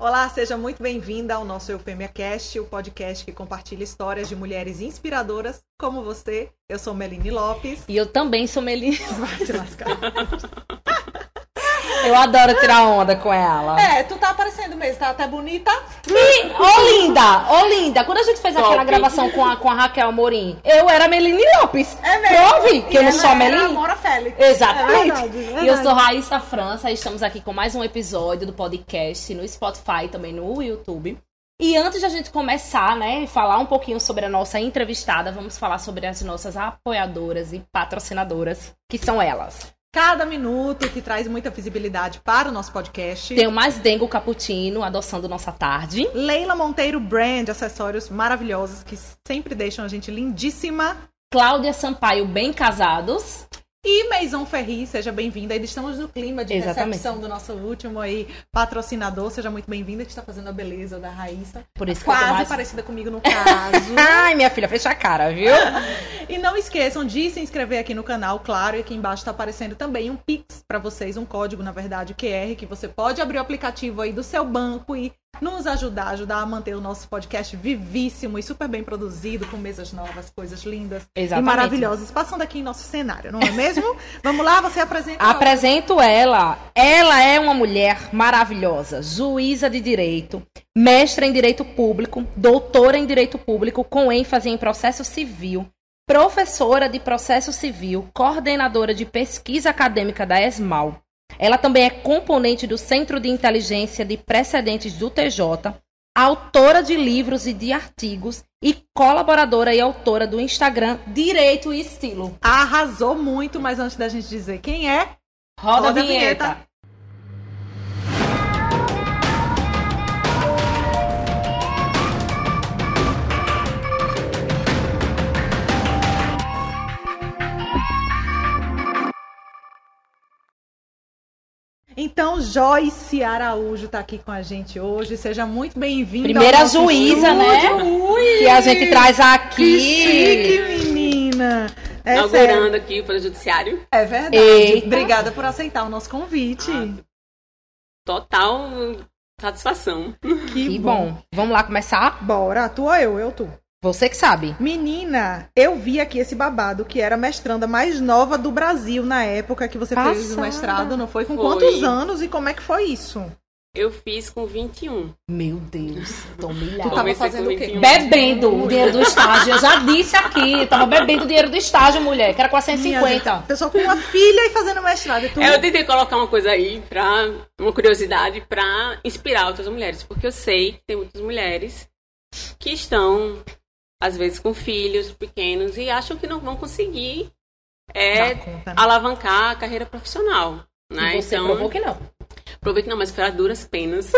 Olá, seja muito bem-vinda ao nosso Eufêmia Cast, o podcast que compartilha histórias de mulheres inspiradoras como você. Eu sou Meline Lopes. E eu também sou Meline. Vai se lascar. Eu adoro tirar onda com ela. É, tu tá aparecendo mesmo, tá até bonita. E, ô linda, ô linda, quando a gente fez aquela Top. gravação com a, com a Raquel Amorim, eu era Meline Lopes. É mesmo. Prove que eu não E sou ela a era Meline. Mora Félix. Exatamente. É verdade, E verdade. eu sou Raíssa França, estamos aqui com mais um episódio do podcast no Spotify, também no YouTube. E antes de a gente começar, né, falar um pouquinho sobre a nossa entrevistada, vamos falar sobre as nossas apoiadoras e patrocinadoras, que são elas. Cada minuto que traz muita visibilidade para o nosso podcast. Tem o Mais Dengo Cappuccino, adoçando nossa tarde. Leila Monteiro Brand, acessórios maravilhosos que sempre deixam a gente lindíssima. Cláudia Sampaio, Bem Casados. E Maison Ferri, seja bem-vinda. Ainda estamos no clima de Exatamente. recepção do nosso último aí patrocinador. Seja muito bem-vinda, que está fazendo a beleza da Raíssa. Por isso que eu tô Quase mais... parecida comigo no caso. Ai, minha filha, fecha a cara, viu? e não esqueçam de se inscrever aqui no canal, claro. E aqui embaixo está aparecendo também um Pix para vocês, um código, na verdade, QR, que você pode abrir o aplicativo aí do seu banco e nos ajudar, ajudar a manter o nosso podcast vivíssimo e super bem produzido, com mesas novas, coisas lindas e maravilhosas, passando aqui em nosso cenário, não é mesmo? Vamos lá, você apresenta. Apresento ela. Ela é uma mulher maravilhosa, juíza de direito, mestra em direito público, doutora em direito público com ênfase em processo civil, professora de processo civil, coordenadora de pesquisa acadêmica da ESMAL. Ela também é componente do Centro de Inteligência de Precedentes do TJ, autora de livros e de artigos e colaboradora e autora do Instagram Direito e Estilo. Arrasou muito, mas antes da gente dizer quem é, Roda, Roda a a vinheta. Então, Joyce Araújo está aqui com a gente hoje. Seja muito bem-vinda. ao Primeira nosso juíza, né? estúdio. Ui, Que a gente traz Que aqui. chique, menina. É, sério. Inaugurando aqui para o Judiciário. é verdade. Eita. Obrigada por aceitar o nosso convite. Ah, Total satisfação. Que bom. Vamos lá começar? Bora, tu ou eu? Eu, tu. Você que sabe. Menina, eu vi aqui esse babado que era a mestranda mais nova do Brasil na época que você fez o Passada. mestrado, não foi? Com Foi. quantos anos e como é que foi isso? Eu fiz com 21. Meu Deus, tô Tu humilhada. tava fazendo o quê? 21. Bebendo o dinheiro do estágio. Eu já disse aqui. Tava bebendo o dinheiro do estágio, mulher. Que era Minha 450. gente, Pessoa com uma filha e fazendo mestrado. E tu... É, Eu tentei colocar uma coisa aí, pra, uma curiosidade, pra inspirar outras mulheres. Porque eu sei que tem muitas mulheres que estão, às vezes, com filhos pequenos e acham que não vão conseguir é, conta, né? alavancar a carreira profissional. Né? E você então, provou que não. Provei que não, mas foi a duras penas.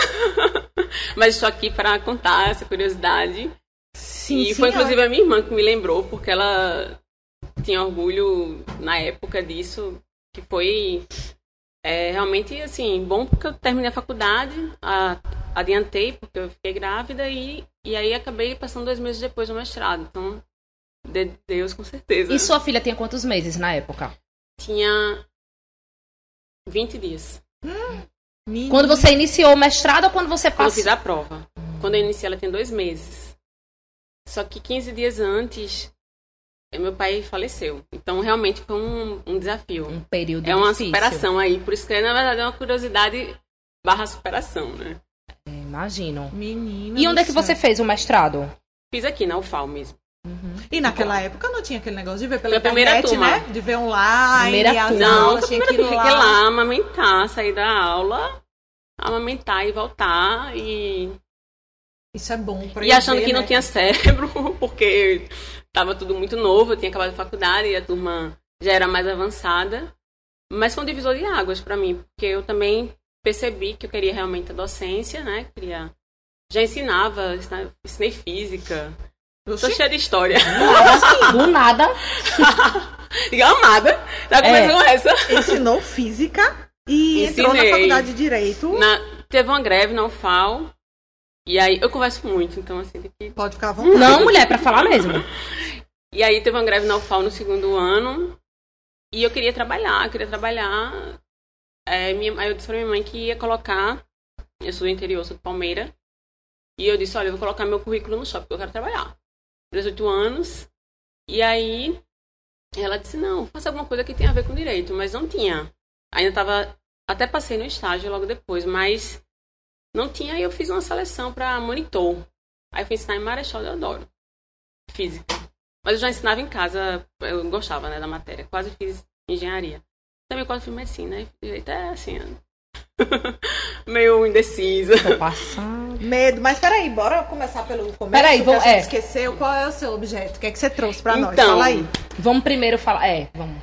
mas estou aqui para contar essa curiosidade. Sim, e foi senhora. inclusive a minha irmã que me lembrou, porque ela tinha orgulho na época disso, que foi é, realmente assim, bom porque eu terminei a faculdade, a- adiantei porque eu fiquei grávida e, e aí acabei passando dois meses depois do mestrado. Então, de Deus, com certeza. E sua filha tinha quantos meses na época? Tinha 20 dias. Menina. Quando você iniciou o mestrado ou quando você Quando eu passou? fiz a prova. Quando eu iniciei, ela tinha dois meses. Só que 15 dias antes, meu pai faleceu. Então, realmente foi um, um desafio. Um período É uma difícil. superação aí. Por isso que, na verdade, é uma curiosidade barra superação, né? É, Imagino. Menina. E onde é que céu. você fez o mestrado? Fiz aqui na UFAL mesmo. E naquela época não tinha aquele negócio de ver pela internet, turma. né? De ver online, Primeira as turma. Não, aulas, tinha que ir eu lá. fiquei lá, amamentar, sair da aula, amamentar e voltar. E, Isso é bom pra e achando ver, que não né? tinha cérebro, porque tava tudo muito novo, eu tinha acabado a faculdade e a turma já era mais avançada. Mas foi um divisor de águas para mim, porque eu também percebi que eu queria realmente a docência, né? Queria... Já ensinava, ensinava- ensinei física. Tô Oxi, cheia de história. Do nada. E amada. Já começou É. essa. ensinou física e entrou na Ensinei. faculdade de Direito. Na- teve uma greve na UFAL. E aí, eu converso muito, então assim, tem que... Pode ficar à vontade. Não, mulher, pra falar mesmo. E aí teve uma greve na UFAL no segundo ano. E eu queria trabalhar, queria trabalhar. É, minha, aí eu disse pra minha mãe que ia colocar Eu sou do interior, sou de Palmeira. E eu disse, olha, eu vou colocar meu currículo no shopping, porque eu quero trabalhar. 18 anos. E aí ela disse, não, faça alguma coisa que tenha a ver com direito, mas não tinha. Ainda tava. Até passei no estágio logo depois, mas não tinha, aí eu fiz uma seleção para monitor. Aí eu fui ensinar em Marechal Deodoro. Física. Mas eu já ensinava em casa, eu gostava, né, da matéria. Quase fiz engenharia. Também quase fiz medicina, né? Direito é assim, meio indecisa. Medo. Mas peraí, bora começar pelo começo. Peraí, vamos- é. esqueceu. Qual é o seu objeto? O que é que você trouxe pra nós? Então, Fala aí. Vamos primeiro falar. É, vamos.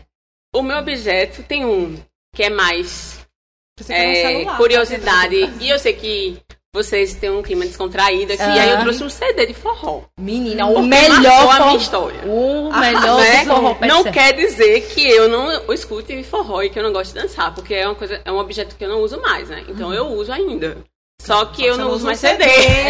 O meu objeto tem um, que é mais um é, celular, curiosidade. tá? E eu sei que vocês têm um clima descontraído aqui. Ah. E aí eu trouxe um CD de forró. Menina, o melhor marcou a forró- minha história. O Ah, melhor né? forró. Não percebe? quer dizer que eu não escute forró e que eu não gosto de dançar, porque é uma coisa, é um objeto que eu não uso mais, né? Então eu uso ainda. Só que eu não uso mais CD. CD.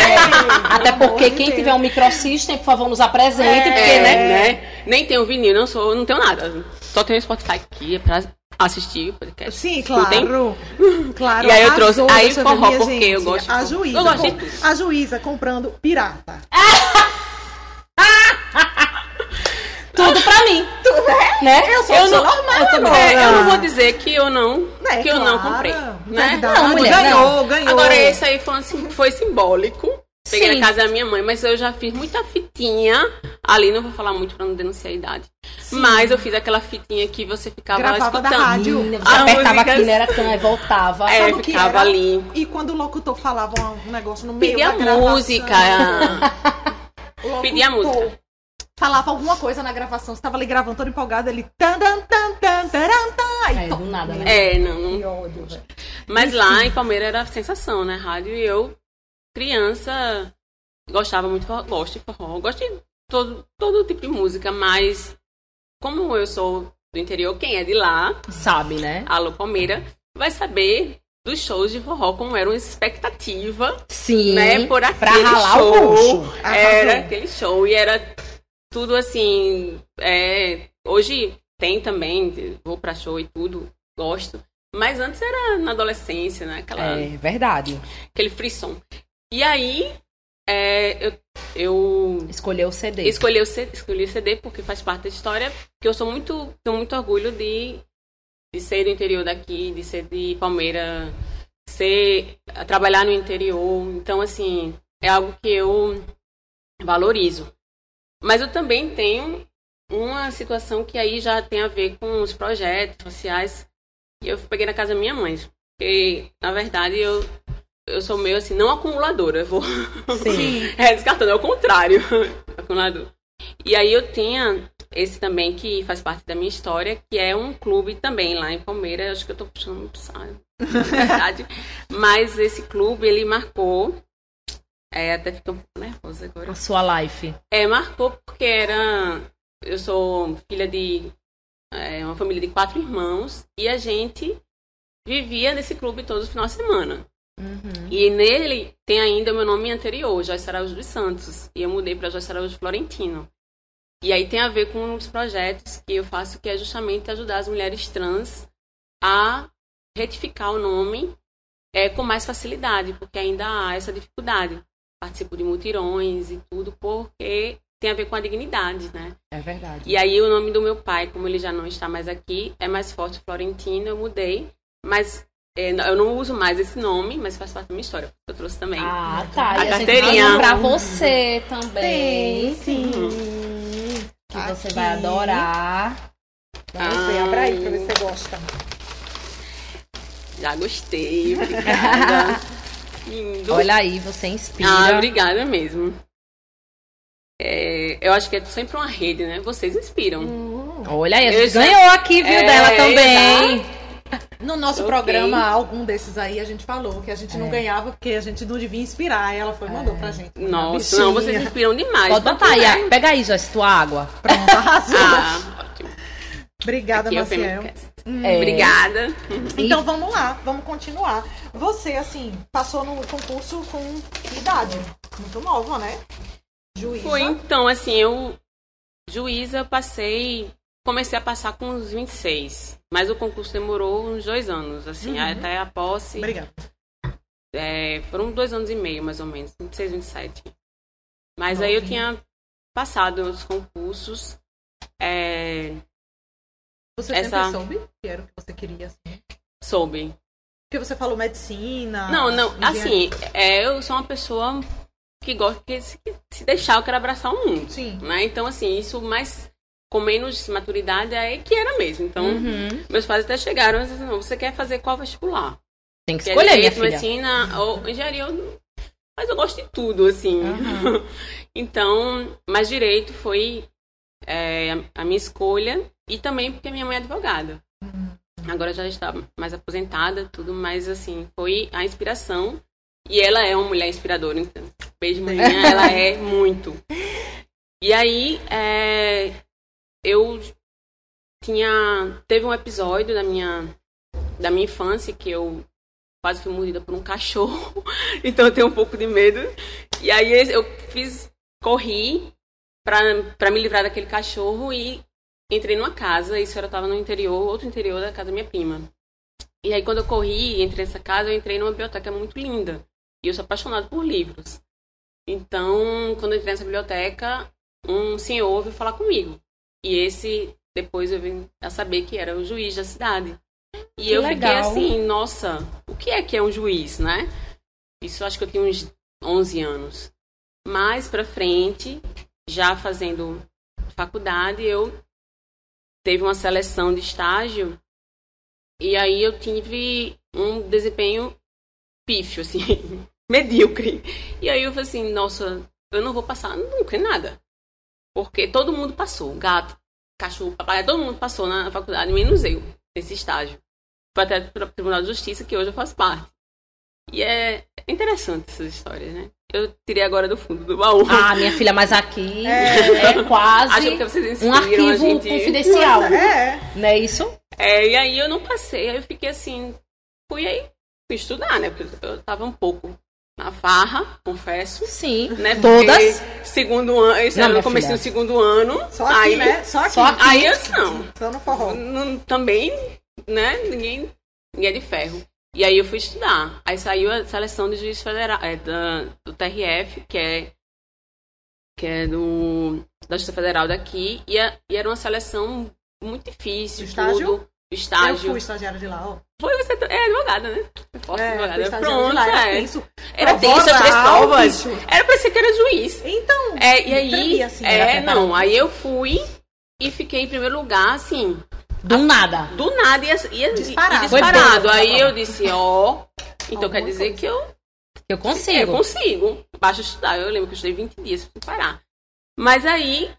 Até porque quem Deus. tiver um microsystem, por favor, nos apresente, É. porque, É, né? né? Nem tenho vinil, não sou, não tenho nada. Só tenho Spotify aqui é pra assistir o podcast. Sim, Escutem. claro. claro. E aí eu trouxe- aí eu forró, porque eu gente. gosto de A juíza. Eu gosto de tudo. A juíza comprando pirata. Tudo pra mim. é? Né? Eu sou Eu não, normal eu, também- é, eu não vou dizer que eu não, É, que eu não claro. comprei, né? Verdade. Não, mulher, ganhou, ganhou. Agora esse aí foi, assim, foi simbólico. Peguei Sim. na casa da minha mãe, mas eu já fiz muita fitinha. Ali não vou falar muito pra não denunciar a idade. Mas eu fiz aquela fitinha que você ficava Gravava da escutando. rádio. Menina, você As apertava aqui, né? Era tão, aí voltava. É, Sabe ficava ali. E quando o locutor falava um negócio no meio Pedia da gravação, música. locutor pedia música. Falava alguma coisa na gravação, você tava ali gravando todo empolgado, ele tan tan tan tan taran, tan, aí É, do nada, né? É, não, não Que ódio, velho. Mas lá em Palmeiras era sensação, né? Rádio e eu, criança, gostava muito de forró, gosto de forró, gosto de todo, todo tipo de música, mas como eu sou do interior, quem é de lá, Sabe, né? alô Palmeira, vai saber dos shows de forró, como era uma expectativa, Sim. né? Por pra aquele ralar show. Era aquele show e era tudo assim. É, hoje tem também, vou pra show e tudo, gosto. Mas antes era na adolescência, né? Aquela, É verdade. aquele frisson. E aí, é, eu, eu Escolheu o CD. escolhi, o C- escolhi o CD porque faz parte da história, porque eu sou muito, tenho muito orgulho de, de ser do interior daqui, de ser de Palmeira, ser, trabalhar no interior. Então, assim, é algo que eu valorizo. Mas eu também tenho uma situação que aí já tem a ver com os projetos sociais. E eu peguei na casa da minha mãe. Porque, na verdade, eu, eu sou meio assim, não acumuladora. Vou Sim. é, descartando, é o contrário. Acumulador. E aí eu tinha esse também que faz parte da minha história, que é um clube também lá em Palmeiras. Acho que eu tô puxando muito na verdade. Mas esse clube, ele marcou. É, até fiquei um pouco nervosa agora. A sua life. É, marcou porque era. Eu sou filha de é, uma família de quatro irmãos e a gente vivia nesse clube todos os finais de semana. Uhum. E nele tem ainda o meu nome anterior, Joyce Araújo dos Santos. E eu mudei para Joyce Araújo Florentino. E aí tem a ver com os projetos que eu faço, que é justamente ajudar as mulheres trans a retificar o nome é, com mais facilidade, porque ainda há essa dificuldade. Participo de mutirões e tudo, porque tem a ver com a dignidade, né? É verdade. E aí o nome do meu pai, como ele já não está mais aqui, é mais forte Florentino, eu mudei. Mas é, eu não uso mais esse nome, mas faz parte da minha história. Eu trouxe também. Ah, tá. A e a carteirinha. pra você também. Tem, sim. Que você Aqui. vai adorar. Vamos ver, abra aí pra ver se você gosta. Já gostei, obrigada. Lindo. Olha aí, você inspira. Ah, obrigada mesmo. É, eu acho que é sempre uma rede, né? Vocês inspiram. Olha aí, a Eu gente já- ganhou aqui, viu, É, dela também. No nosso Ok. programa, algum desses aí, a gente falou que a gente não É. ganhava porque a gente não devia inspirar. Ela foi e mandou pra gente. Nossa, não, vocês inspiram demais. Pode Tanto botar aí. é- Pega aí, Joyce, tua água. Pronto, arrasou. Ah, ótimo. Obrigada, Aqui é Maciel. Femicast. É. Obrigada. Então vamos lá, vamos continuar. Você, assim, passou no concurso com que idade? Muito nova, né? Juíza. Foi então, assim, eu. Juíza, eu passei. Comecei a passar com uns 26. Mas o concurso demorou uns dois anos, assim, Uhum. até a posse. Obrigada. É, foram dois anos e meio, mais ou menos, 26, 27. Mas aí eu tinha passado os concursos. é, Você Essa- sempre soube que era o que você queria, assim? soube. Porque você falou medicina. Não, não, assim, é, eu sou uma pessoa que gosta que se, se deixar, eu quero abraçar o mundo. Sim. Né? Então, assim, isso mais com menos maturidade é que era mesmo. Então, Uhum. meus pais até chegaram e disseram, não, você quer fazer qual vestibular? Tem que escolher, minha direito, filha. medicina ou engenharia. eu- Mas eu gosto de tudo, assim. Aham. então, mas direito foi é, a minha escolha e também porque minha mãe é advogada. Uhum. Agora já está mais aposentada, tudo, mas assim, foi a inspiração. E ela é uma mulher inspiradora, então. Beijo, manhã, ela é muito. E aí, é, eu tinha. Teve um episódio da minha, da minha infância que eu quase fui mordida por um cachorro. Então eu tenho um pouco de medo. E aí eu fiz. Corri pra me livrar daquele cachorro e entrei numa casa. Isso eu estava no interior, outro interior da casa da minha prima. E aí quando eu corri entrei nessa casa, eu entrei numa biblioteca muito linda. E eu sou apaixonada por livros. Então, quando eu entrei nessa biblioteca, um senhor veio falar comigo. E esse, depois eu vim a saber que era o juiz da cidade. E Que eu fiquei legal. assim, nossa, o que é que é um juiz, né? Isso acho que eu tinha uns 11 anos. Mais pra frente, já fazendo faculdade, eu teve uma seleção de estágio e aí eu tive um desempenho pífio, assim, medíocre. E aí eu falei assim, nossa, eu não vou passar nunca em nada. Porque todo mundo passou, gato, cachorro, papai, todo mundo passou na faculdade, menos eu, nesse estágio. Foi até para o Tribunal de Justiça, que hoje eu faço parte. E é interessante essas histórias, né? Eu tirei agora do fundo do baú. Ah, minha filha, mas aqui É. é, quase Acho que vocês um arquivo gente. confidencial. É. Não é isso? É, e aí eu não passei, aí eu fiquei assim, fui aí, fui estudar, né? Porque eu tava um pouco na farra, confesso. Sim. Né? Todas. Porque Segundo ano, isso Não, era minha no começo filha. do segundo ano. Só aqui, aí, né? Só aqui. Só aqui. Aí eu não. Só no forró. não- também, né? Ninguém, ninguém é de ferro. E aí eu fui estudar. Aí saiu a seleção de juiz federal, é, da, do TRF, que é, que é do, da Justiça Federal daqui. E, a- e era uma seleção muito difícil. Estágio? Tudo. Estágio. Eu fui estagiária de lá, ó. Foi você. É advogada, né? Forte É, advogada. Pronto, lá. Era é. tenso. Era tenso, as provas. Era pra ser que era juiz. Então, É, e aí. assim, é, não. Aí eu fui e fiquei em primeiro lugar, assim, Do nada. do nada Disparado. ia Foi disparado. bem. Aí eu disse, ó. então Alguma quer dizer coisa. que eu, Eu eu consigo. consigo. Basta estudar. Eu lembro que eu estudei 20 dias sem parar. Mas aí,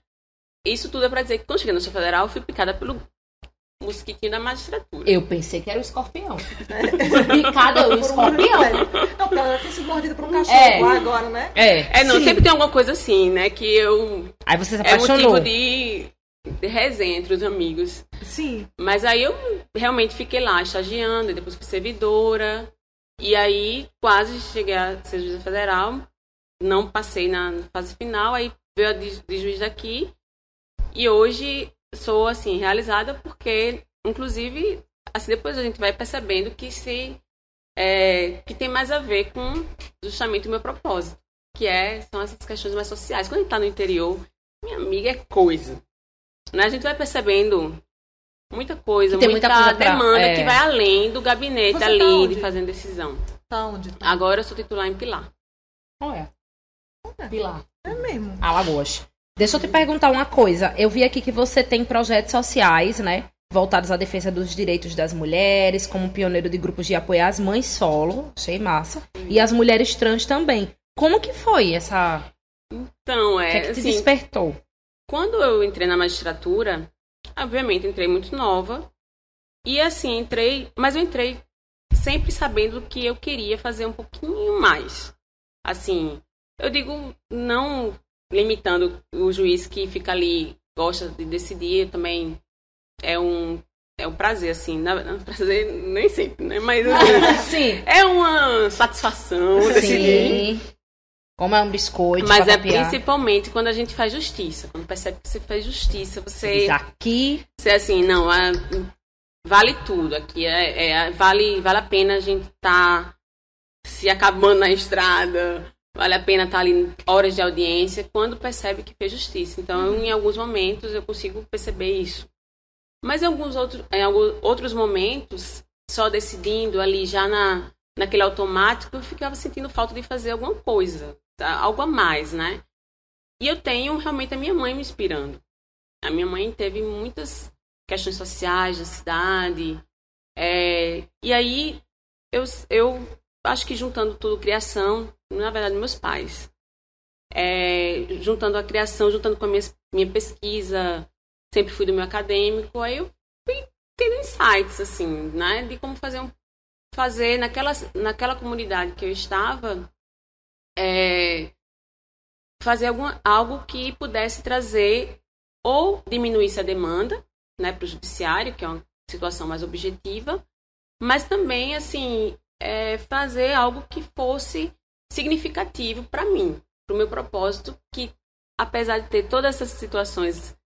isso tudo é pra dizer que quando cheguei na Federal, eu fui picada pelo mosquitinho da magistratura. Eu pensei que era o escorpião. Picada o por um escorpião. Não, porque ela tinha sido mordida por um cachorro É. agora, né? É. É, não, Sim. sempre tem alguma coisa assim, né? Que eu. Aí você se É apaixonou. motivo de, de resenha entre os amigos. Sim. Mas aí eu realmente fiquei lá estagiando, e depois fui servidora. E aí quase cheguei a ser juíza federal. Não passei na fase final, aí veio a de, de juiz daqui. E hoje sou, assim, realizada porque, inclusive, assim, depois a gente vai percebendo que se. é, que tem mais a ver com justamente o meu propósito. Que é, são essas questões mais sociais. Quando a gente tá no interior, minha amiga é coisa. Né? A gente vai percebendo muita coisa, muita, muita coisa pra- demanda é. que vai além do gabinete Você tá ali onde? de fazendo decisão. Tá onde? Agora eu sou titular em Pilar. Olha. Pilar. É mesmo. Alagoas. Deixa eu te perguntar uma coisa. Eu vi aqui que você tem projetos sociais, né? Voltados à defesa dos direitos das mulheres, como pioneiro de grupos de apoio às mães solo, achei massa, e às mulheres trans também. Como que foi essa. Então, O que é é, que te assim, despertou? quando eu entrei na magistratura, obviamente entrei muito nova. E assim, entrei, mas eu entrei sempre sabendo que eu queria fazer um pouquinho mais. Assim, eu digo não limitando o juiz que fica ali, gosta de decidir, também é um é um prazer assim, na, prazer nem sempre, né? Mas assim, Sim. é uma satisfação decidir. Sim. Como é um biscoito. Mas é papiar. principalmente quando a gente faz justiça. Quando percebe que você faz justiça, você, Diz aqui. você assim, não, é- vale tudo aqui. É, é- vale, vale a pena a gente estar se acabando na estrada, vale a pena estar ali horas de audiência, quando percebe que fez justiça. Então, em alguns momentos, eu consigo perceber isso. Mas em alguns outros, em alguns outros momentos, só decidindo ali já na, naquele automático, eu ficava sentindo falta de fazer alguma coisa, tá? algo a mais, né? E eu tenho realmente a minha mãe me inspirando. A minha mãe teve muitas questões sociais na cidade. É, e aí eu, eu acho que juntando tudo, criação, na verdade, meus pais. É, juntando a criação, juntando com a minha, minha pesquisa, sempre fui do meu acadêmico, aí eu fui tendo insights, assim, né, de como fazer um, fazer naquela, naquela comunidade que eu estava, é, fazer algum, algo que pudesse trazer ou diminuísse a demanda, né, para o judiciário, que é uma situação mais objetiva, mas também, assim, é, fazer algo que fosse significativo para mim, para o meu propósito, que apesar de ter todas essas situações,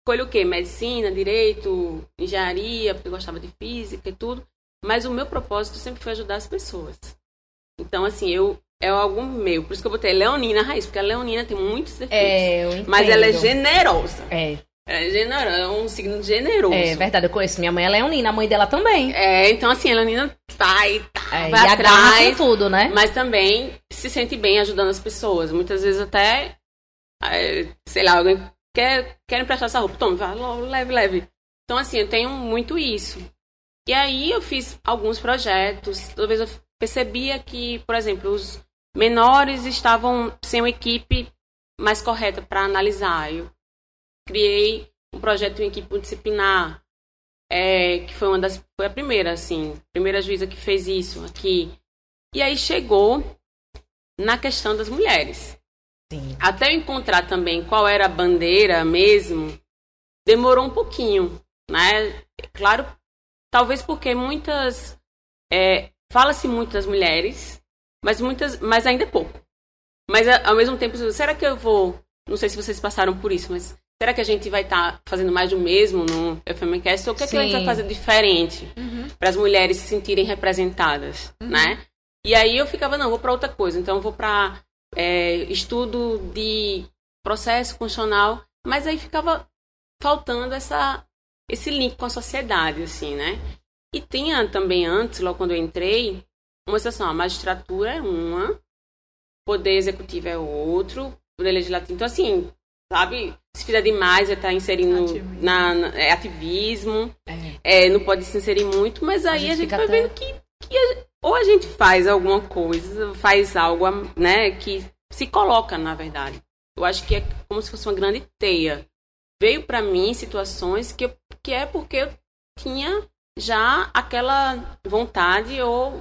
escolho o quê? Medicina, direito, engenharia, porque eu gostava de física e tudo, mas o meu propósito sempre foi ajudar as pessoas. Então, assim, eu é algo meu. Por isso que eu botei Leonina Raiz, porque a Leonina tem muitos defeitos. É. Mas ela é generosa. É. É generosa, é um signo generoso. É verdade, eu conheço minha mãe, é leonina, a mãe dela também. É, então assim, a Leonina vai, tá, É, vai e atrás, tudo, né? mas também se sente bem ajudando as pessoas. Muitas vezes até, é, sei lá, alguém quer, quer emprestar essa roupa, toma, vai, leve, leve. Então assim, eu tenho muito isso. E aí eu fiz alguns projetos, talvez eu percebia que, por exemplo, os menores estavam sem uma equipe mais correta para analisar. Eu criei um projeto em equipe multidisciplinar, é, que foi uma das foi a primeira assim, primeira juíza que fez isso aqui. E aí chegou na questão das mulheres. Sim. Até eu encontrar também qual era a bandeira mesmo, demorou um pouquinho, né? Claro, talvez porque muitas é, fala-se muito das mulheres, mas muitas, mas ainda é pouco. Mas ao mesmo tempo, será que eu vou? Não sei se vocês passaram por isso, mas será que a gente vai estar fazendo mais do mesmo no FMCast? Ou o que, é que a gente vai fazer diferente Uhum. para as mulheres se sentirem representadas, né? E aí eu ficava, não, vou para outra coisa. Então eu vou para estudo de processo constitucional, mas aí ficava faltando essa esse link com a sociedade, assim, né? E tinha também antes, logo quando eu entrei, uma situação, a magistratura é uma, poder executivo é outro, poder legislativo. Então, assim, sabe, se fizer demais, vai estar inserindo Ativismo. na, na- é, ativismo, É. é, não pode se inserir muito, mas aí gente a gente, vai até- vendo que, que a- ou a gente faz alguma coisa, faz algo, né, que se coloca, na verdade. Eu acho que é como se fosse uma grande teia. Veio para mim situações que, que é porque eu tinha já aquela vontade ou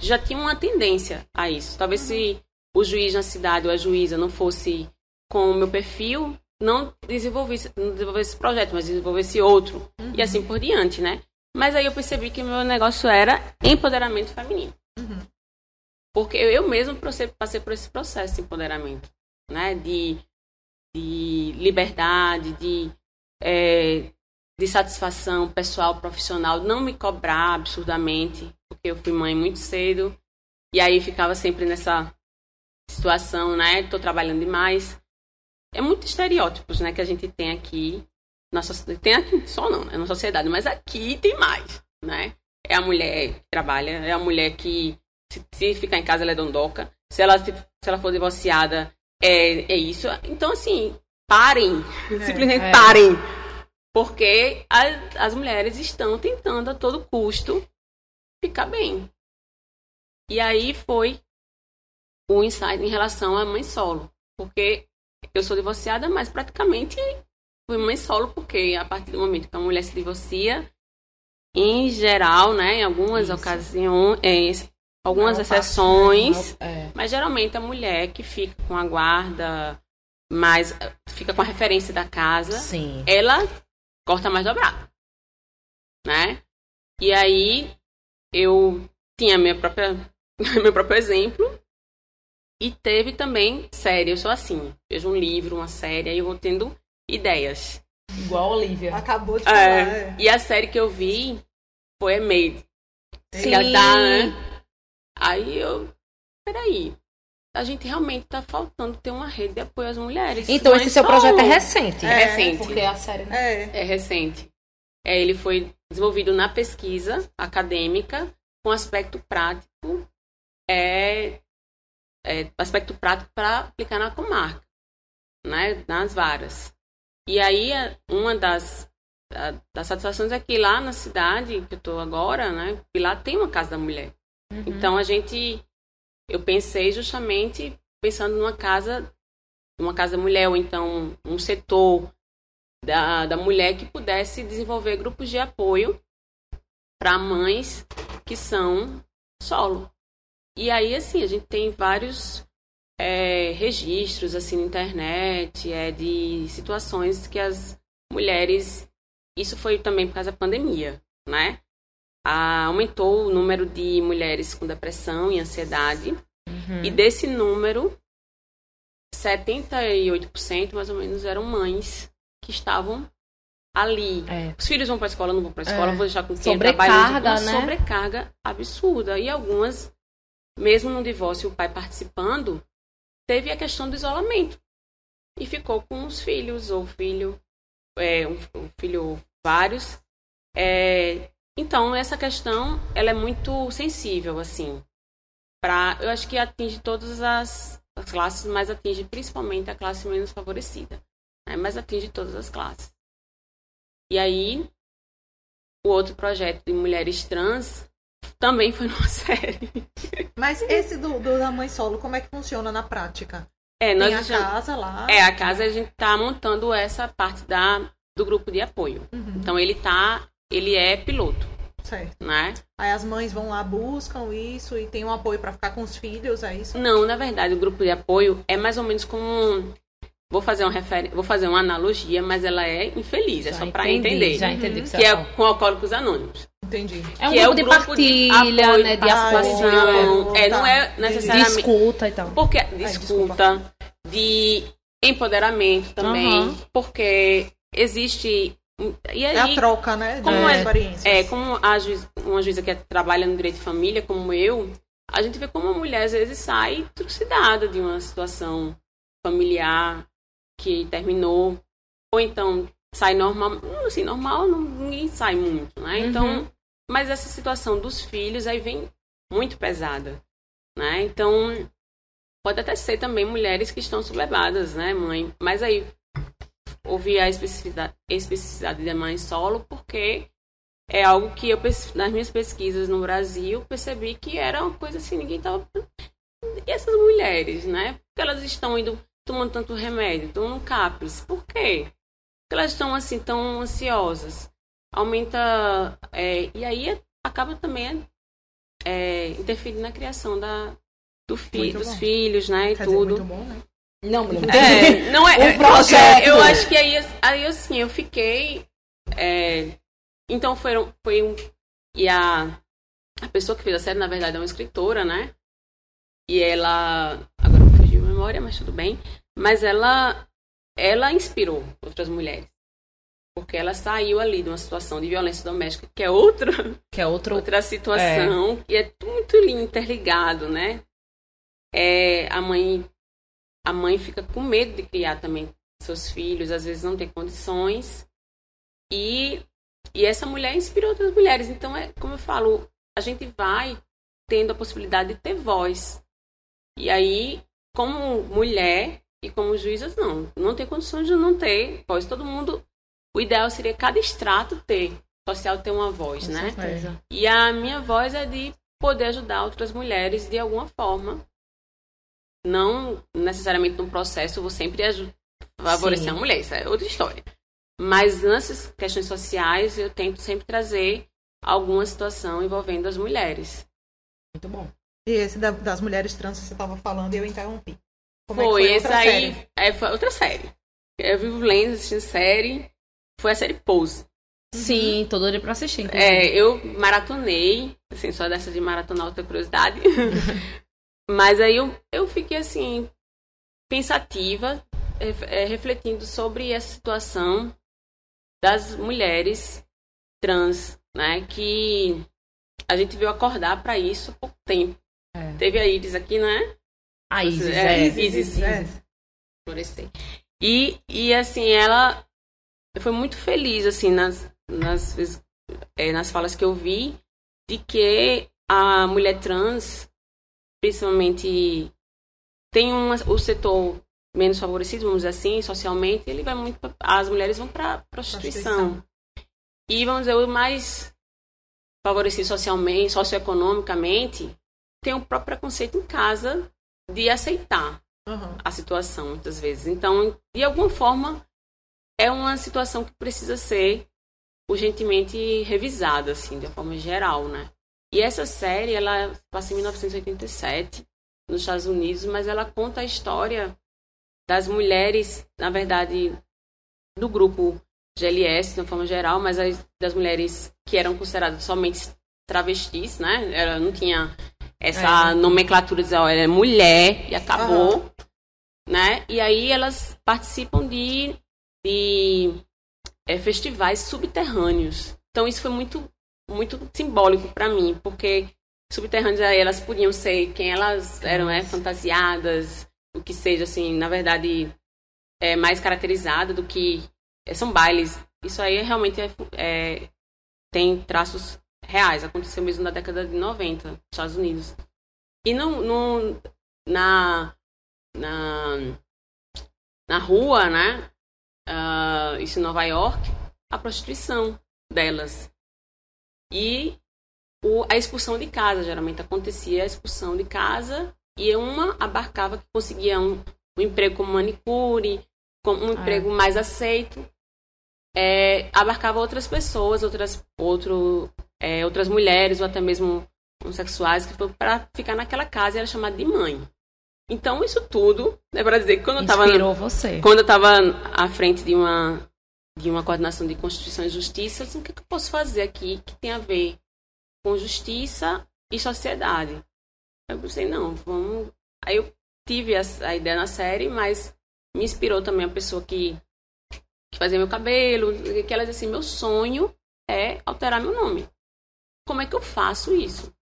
já tinha uma tendência a isso. Talvez se o juiz na cidade ou a juíza não fosse com o meu perfil, não desenvolvesse, não desenvolvesse esse projeto, mas desenvolvesse outro. E assim por diante, né? Mas aí eu percebi que meu negócio era empoderamento feminino. Uhum. Porque eu, mesmo passei por esse processo de empoderamento, né? De, de liberdade, de, é, de satisfação pessoal, profissional, não me cobrar absurdamente, porque eu fui mãe muito cedo, e aí ficava sempre nessa situação, né? Tô trabalhando demais. É muito estereótipos, né, que a gente tem aqui na sociedade. Tem aqui só não, né, na sociedade, mas aqui tem mais, né? É a mulher que trabalha, é a mulher que se, se ficar em casa ela é dondoca. Se ela, se, se ela for divorciada, é, é isso. Então, assim, parem. Simplesmente é. parem. Porque as, as mulheres estão tentando a todo custo ficar bem. E aí foi o insight em relação à mãe solo. Porque eu sou divorciada, mas praticamente fui mãe solo, porque a partir do momento que a mulher se divorcia, em geral, né, em algumas Isso. ocasiões, é, algumas parte, exceções, né? É. mas geralmente a mulher que fica com a guarda, mais fica com a referência da casa, Sim. ela corta mais dobrado, né? E aí eu tinha minha própria meu próprio exemplo e teve também série. Eu sou assim, vejo um livro, uma série, aí eu vou tendo ideias. Igual a Olivia. Acabou de falar. É, é. e a série que eu vi foi a Maid. Sim. Ela tá, né? Aí eu, peraí, a gente realmente tá faltando ter uma rede de apoio às mulheres. Então esse é seu projeto é o- recente. É recente. Porque a série, né? É. É recente. É, ele foi desenvolvido na pesquisa acadêmica com aspecto prático, é, é, aspecto prático para aplicar na comarca, né, nas varas. E aí uma das da- das satisfações é que lá na cidade que eu estou agora, né, que lá tem uma casa da mulher. Uhum. Então a gente, eu pensei justamente pensando numa casa, uma casa da mulher ou então um setor da, da mulher que pudesse desenvolver grupos de apoio para mães que são solo. E aí assim a gente tem vários é, registros assim na internet, é de situações que as mulheres, isso foi também por causa da pandemia, né? Ah, aumentou o número de mulheres com depressão e ansiedade. Uhum. E desse número, 78% mais ou menos eram mães que estavam ali. É. Os filhos vão para a escola, não vão para a escola, É. vou deixar com quem Sobrecarga, trabalha. Uma né? sobrecarga absurda. E algumas, mesmo no divórcio, o pai participando, teve a questão do isolamento. E ficou com os filhos, ou filho, é, um, um filho vários. É, então, essa questão, ela é muito sensível, assim. Pra, eu acho que atinge todas as, as classes, mas atinge principalmente a classe menos favorecida. Né? Mas atinge todas as classes. E aí, o outro projeto de mulheres trans também foi numa série. Mas esse do, do da mãe solo, como é que funciona na prática? É, nós Tem a já- casa lá. É, a casa a gente tá montando essa parte da, do grupo de apoio. Uhum, Então ele tá, ele é piloto, certo. né? Aí as mães vão lá, buscam isso e tem um apoio pra ficar com os filhos, é isso? Não, na verdade, o grupo de apoio é mais ou menos como vou fazer uma refer... vou fazer uma analogia, mas ela é infeliz, é Já só para entender. Já entendi que Que tá é falando. com alcoólicos anônimos. Entendi. É um que grupo é o de grupo de partilha, apoio, né? De apoio, É, não tá. é de necessariamente escuta e tal. porque desculpa. discuta, de empoderamento também, Aham. porque existe e É a aí troca, né? De como é- experiências. É, como a juiz, uma juíza que trabalha no direito de família, como eu, a gente vê como a mulher às vezes sai trucidada de uma situação familiar que terminou, ou então sai normal, assim, normal não- ninguém sai muito, né? Uhum. Então, mas essa situação dos filhos aí vem muito pesada, né? Então, pode até ser também mulheres que estão sublevadas, né, mãe? Mas aí houve a especificidade, especificidade da mãe solo porque é algo que eu nas minhas pesquisas no Brasil percebi que era uma coisa assim ninguém tava e essas mulheres né porque elas estão indo tomando tanto remédio tomando capes por quê porque elas estão assim tão ansiosas aumenta é, e aí acaba também é, interferindo na criação da do fi, dos bom. filhos né e Quer dizer, tudo muito bom, né? Não, mulher. é, não é. Um projeto. Eu acho que aí, aí assim, eu fiquei. é, então foram, foi um. E a, a pessoa que fez a série, na verdade, é uma escritora, né? E ela. Agora me fugiu a memória, mas tudo bem. Mas ela. Ela inspirou outras mulheres. Porque ela saiu ali de uma situação de violência doméstica, que é outra Que é outro. outra situação e é tudo muito li- interligado, né? É, a mãe a mãe fica com medo de criar também seus filhos, às vezes não tem condições. E e essa mulher inspirou outras mulheres. Então é como eu falo, a gente vai tendo a possibilidade de ter voz. E aí, como mulher e como juízas, não, não tem condições de não ter voz. Todo mundo, o ideal seria cada extrato ter social ter uma voz, Com né? certeza. E a minha voz é de poder ajudar outras mulheres de alguma forma. Não necessariamente no processo, vou sempre favorecer Sim. a mulher, isso é outra história. Mas nessas questões sociais, eu tento sempre trazer alguma situação envolvendo as mulheres. Muito bom. E esse da- das mulheres trans que você tava falando e eu interrompi. Como é que foi, foi esse outra aí série? é, foi outra série. Eu vivo lendo, assistindo série. Foi a série Pose. Sim, tô doida pra assistir. inclusive. É, eu maratonei, assim, só dessa de maratonar outra curiosidade. Mas aí eu, eu fiquei assim, pensativa, ref- é, refletindo sobre essa situação das mulheres trans, né? Que a gente veio acordar para isso há pouco tempo. É. Teve a Iris aqui, né? A Isis, é. é. Isis, Isis. É. E, e assim, ela foi muito feliz, assim, nas, nas, é, nas falas que eu vi, de que a mulher trans, principalmente, tem um, o setor menos favorecido, vamos dizer assim, socialmente, ele vai muito. As mulheres vão para prostituição. prostituição. E vamos dizer, o mais favorecido socialmente, socioeconomicamente, tem o próprio preconceito em casa de aceitar uhum. a situação, muitas vezes. Então, de alguma forma, é uma situação que precisa ser urgentemente revisada, assim, de uma forma geral, né? E essa série, ela passa em 1987, nos Estados Unidos, mas ela conta a história das mulheres, na verdade, do grupo GLS, de uma forma geral, mas das mulheres que eram consideradas somente travestis, né? Ela não tinha essa é. nomenclatura dizer, ela é mulher e acabou, uhum. né? E aí elas participam de, de é, festivais subterrâneos. Então isso foi muito muito simbólico para mim, porque subterrâneos aí elas podiam ser quem elas eram, né, fantasiadas, o que seja assim, na verdade é mais caracterizada do que é, são bailes. Isso aí realmente é, é, tem traços reais. Aconteceu mesmo na década de 90, nos Estados Unidos. E no, na, na, na rua, né? Uh, isso em Nova York, a prostituição delas. E o, a expulsão de casa. Geralmente acontecia a expulsão de casa e uma abarcava que conseguia um, um emprego como manicure, como um ah, emprego mais aceito. É, abarcava outras pessoas, outras, outro, é, outras mulheres ou até mesmo homossexuais que foi para ficar naquela casa e era chamada de mãe. Então isso tudo é para dizer que quando Inspirou eu estava você. quando eu estava à frente de uma de uma coordenação de Constituição e Justiça, assim, o que, que eu posso fazer aqui que tem a ver com justiça e sociedade? Eu pensei, não, vamos. Aí eu tive a, a ideia na série, mas me inspirou também a pessoa que, que fazia meu cabelo, que ela disse assim, meu sonho é alterar meu nome. Como é que eu faço isso?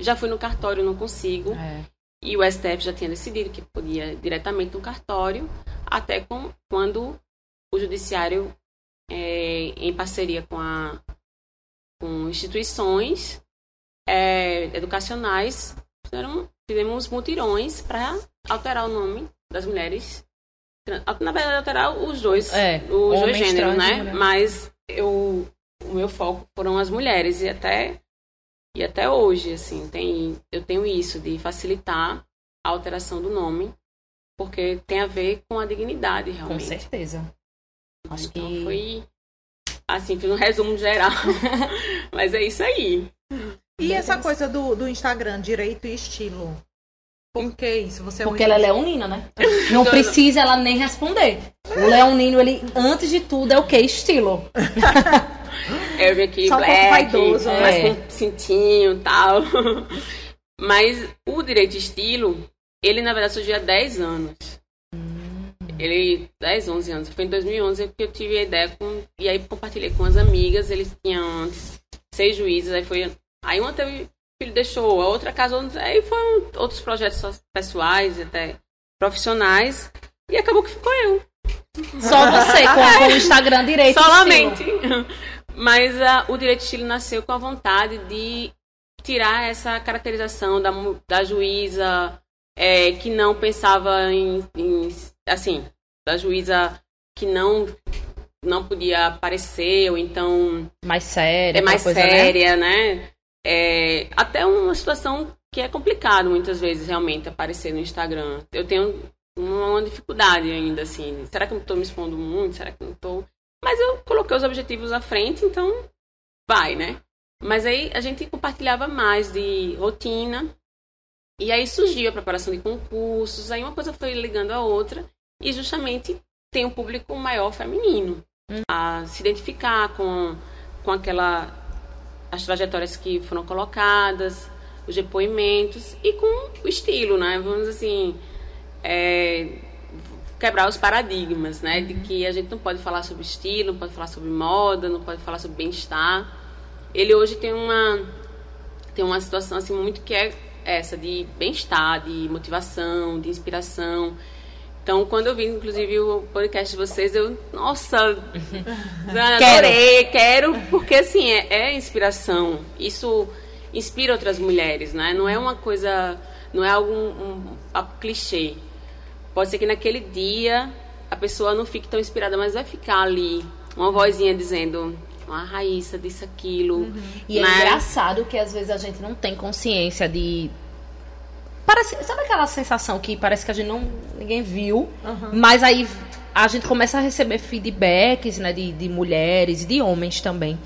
Já fui no cartório, não consigo. É. E o STF já tinha decidido que podia ir diretamente no cartório, até com, quando o judiciário, é, em parceria com, a, com instituições é, educacionais, fizeram, fizemos mutirões para alterar o nome das mulheres. Na verdade, alterar os dois, é, os dois gêneros, né? Mas eu, o meu foco foram as mulheres e até e até hoje, assim, tem, eu tenho isso de facilitar a alteração do nome, porque tem a ver com a dignidade, realmente. Com certeza. Acho então que foi assim, fiz um resumo geral. Mas é isso aí. E essa coisa do, do Instagram, direito e estilo? Por que isso? Você é Porque ela é leonina, né? Não precisa ela nem responder. O leonino, ele, antes de tudo, é o que? Estilo. Eu vi aqui Só black, um vaidoso, é. mas com cintinho e tal. Mas o direito de estilo, ele na verdade surgiu há 10 anos. Hum. Ele, 10, 11 anos. Foi em 2011 que eu tive a ideia com, e aí compartilhei com as amigas. Eles tinham antes seis juízes, aí foi. Aí uma teve, filho deixou, a outra casou, aí foram outros projetos pessoais, até profissionais, e acabou que ficou eu. Só você com, com o Instagram direito. Solamente. Mas uh, o direito de estilo nasceu com a vontade de tirar essa caracterização da, da juíza é, que não pensava em, em, assim, da juíza que não não podia aparecer ou então mais séria, é mais coisa, né? séria, né? né? É, até uma situação que é complicado muitas vezes realmente aparecer no Instagram. Eu tenho uma dificuldade ainda assim. Será que eu estou me expondo muito? Será que eu não estou? Mas eu coloquei os objetivos à frente, então vai, né? Mas aí a gente compartilhava mais de rotina. E aí surgiu a preparação de concursos, aí uma coisa foi ligando a outra. E justamente tem um público maior feminino. Hum. A se identificar com, com aquela. as trajetórias que foram colocadas, os depoimentos e com o estilo, né? Vamos assim. É, quebrar os paradigmas, né? De que a gente não pode falar sobre estilo, não pode falar sobre moda, não pode falar sobre bem-estar. Ele hoje tem uma tem uma situação assim muito que é essa de bem-estar, de motivação, de inspiração. Então, quando eu vi, inclusive, o podcast de vocês, eu, nossa, adorei, quero, porque assim, é, é inspiração. Isso inspira outras mulheres, né? Não é uma coisa, não é algum um, um clichê. Pode ser que naquele dia a pessoa não fique tão inspirada, mas vai ficar ali uma vozinha dizendo, a Raíssa disse aquilo. Uhum. E é né? é engraçado que às vezes a gente não tem consciência de Parece, sabe aquela sensação que parece que a gente não ninguém viu, uhum. mas aí a gente começa a receber feedbacks, né, de, de mulheres e de homens também,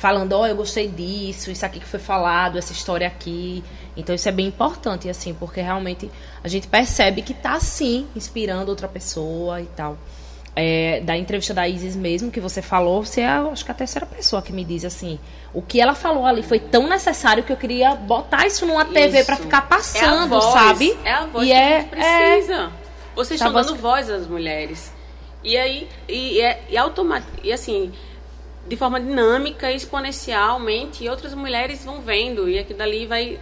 falando, ó, oh, eu gostei disso, isso aqui que foi falado, essa história aqui. Então isso é bem importante, assim, porque realmente a gente percebe que tá, sim, inspirando outra pessoa e tal é, da entrevista da Isis mesmo, que você falou, você é, acho que a terceira pessoa que me diz assim, o que ela falou ali foi tão necessário que eu queria botar isso numa TV para ficar passando, é voz, sabe? É a voz e que é, a gente precisa. É, Vocês estão dando voz às mulheres. E aí, e, e, é, e, automat, e assim, de forma dinâmica, exponencialmente, e outras mulheres vão vendo, e aquilo dali vai